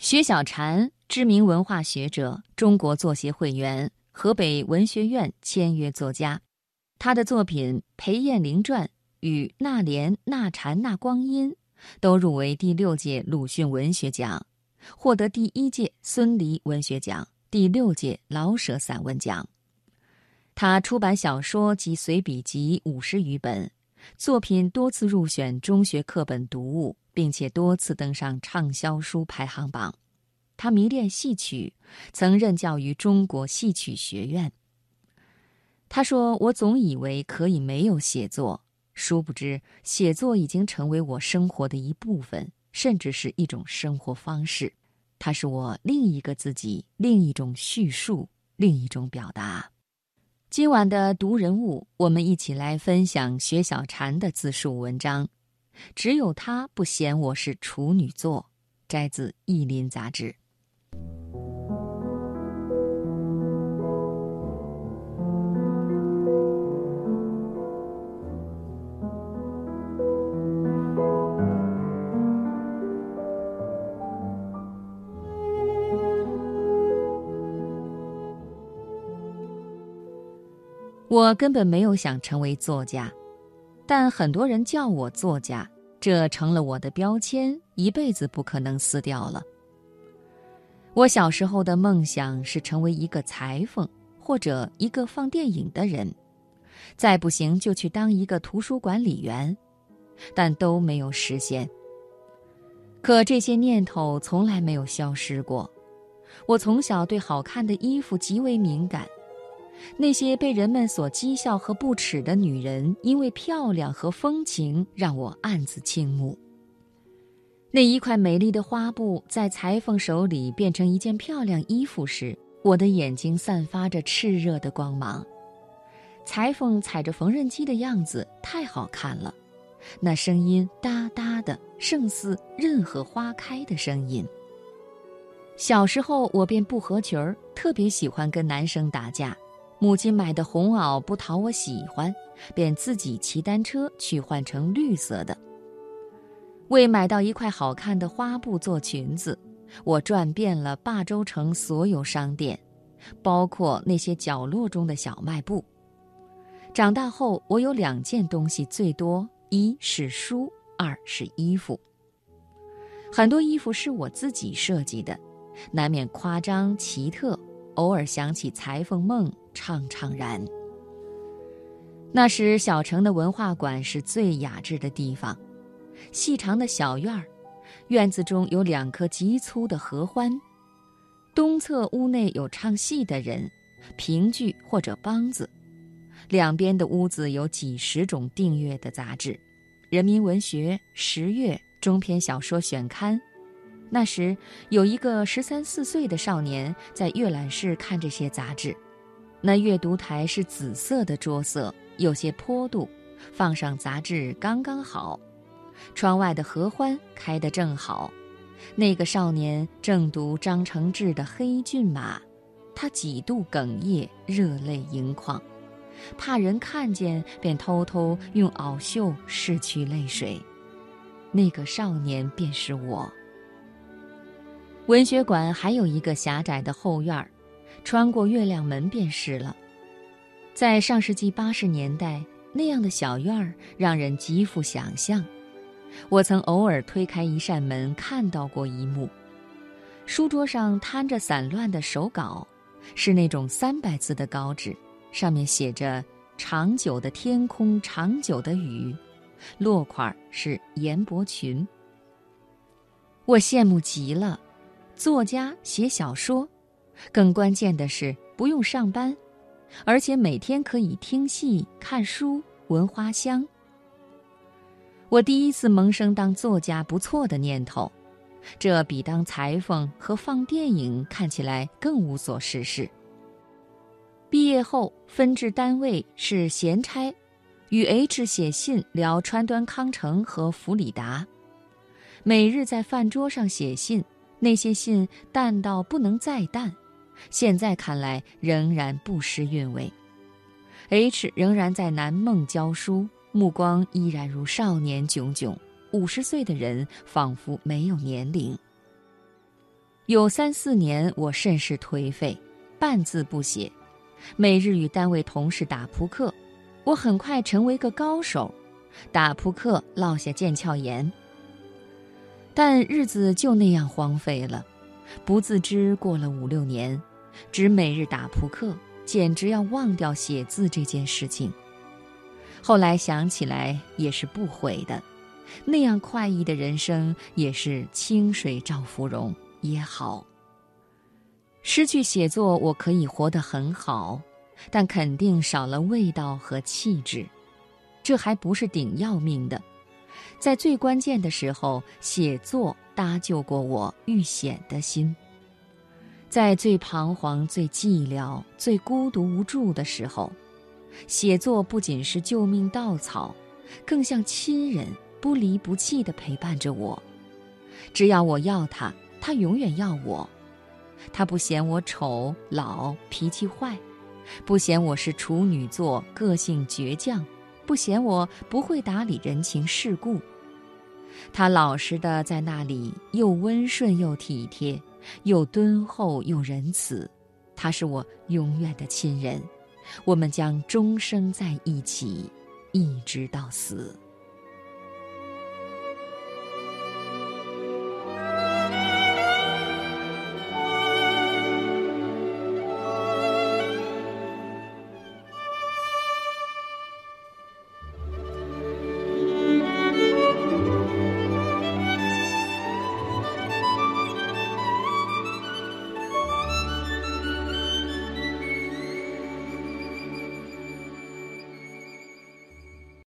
薛小禅，知名文化学者，中国作协会员，河北文学院签约作家。他的作品《裴艳玲传》与《那年那禅那光阴》都入围第六届鲁迅文学奖，获得第一届孙犁文学奖、第六届老舍散文奖。他出版小说及随笔集五十余本，作品多次入选中学课本读物。并且多次登上畅销书排行榜。他迷恋戏曲，曾任教于中国戏曲学院。他说：“我总以为可以没有写作，殊不知写作已经成为我生活的一部分，甚至是一种生活方式。它是我另一个自己，另一种叙述，另一种表达。”今晚的读人物，我们一起来分享薛小婵的自述文章。只有他不嫌我是处女座，摘自《意林》杂志。我根本没有想成为作家。但很多人叫我作家，这成了我的标签，一辈子不可能撕掉了。我小时候的梦想是成为一个裁缝或者一个放电影的人，再不行就去当一个图书管理员，但都没有实现。可这些念头从来没有消失过。我从小对好看的衣服极为敏感。那些被人们所讥笑和不耻的女人，因为漂亮和风情，让我暗自倾慕。那一块美丽的花布在裁缝手里变成一件漂亮衣服时，我的眼睛散发着炽热的光芒。裁缝踩着缝纫机的样子太好看了，那声音哒哒的，胜似任何花开的声音。小时候我便不合群儿，特别喜欢跟男生打架。母亲买的红袄不讨我喜欢，便自己骑单车去换成绿色的。为买到一块好看的花布做裙子，我转遍了霸州城所有商店，包括那些角落中的小卖部。长大后，我有两件东西最多：一是书，二是衣服。很多衣服是我自己设计的，难免夸张奇特，偶尔想起裁缝梦。怅怅然。那时，小城的文化馆是最雅致的地方，细长的小院儿，院子中有两棵极粗的合欢，东侧屋内有唱戏的人，评剧或者梆子，两边的屋子有几十种订阅的杂志，《人民文学》《十月》中篇小说选刊。那时，有一个十三四岁的少年在阅览室看这些杂志。那阅读台是紫色的桌色，有些坡度，放上杂志刚刚好。窗外的合欢开得正好，那个少年正读张承志的《黑骏马》，他几度哽咽，热泪盈眶，怕人看见，便偷偷用袄袖拭去泪水。那个少年便是我。文学馆还有一个狭窄的后院儿。穿过月亮门便是了。在上世纪八十年代，那样的小院儿让人极富想象。我曾偶尔推开一扇门，看到过一幕：书桌上摊着散乱的手稿，是那种三百字的稿纸，上面写着“长久的天空，长久的雨”，落款是严伯群。我羡慕极了，作家写小说。更关键的是不用上班，而且每天可以听戏、看书、闻花香。我第一次萌生当作家不错的念头，这比当裁缝和放电影看起来更无所事事。毕业后分至单位是闲差，与 H 写信聊川端康成和弗里达，每日在饭桌上写信，那些信淡到不能再淡。现在看来仍然不失韵味。H 仍然在南梦教书，目光依然如少年炯炯。五十岁的人仿佛没有年龄。有三四年，我甚是颓废，半字不写，每日与单位同事打扑克。我很快成为个高手，打扑克落下腱鞘炎。但日子就那样荒废了，不自知过了五六年，只每日打扑克，简直要忘掉写字这件事情。后来想起来也是不悔的，那样快意的人生也是清水照芙蓉也好。失去写作，我可以活得很好，但肯定少了味道和气质，这还不是顶要命的。在最关键的时候，写作搭救过我遇险的心。在最彷徨、最寂寥、最孤独无助的时候，写作不仅是救命稻草，更像亲人，不离不弃地陪伴着我。只要我要他，他永远要我。他不嫌我丑、老、脾气坏，不嫌我是处女座、个性倔强。不嫌我不会打理人情世故，他老实的在那里，又温顺又体贴，又敦厚又仁慈。他是我永远的亲人，我们将终生在一起，一直到死。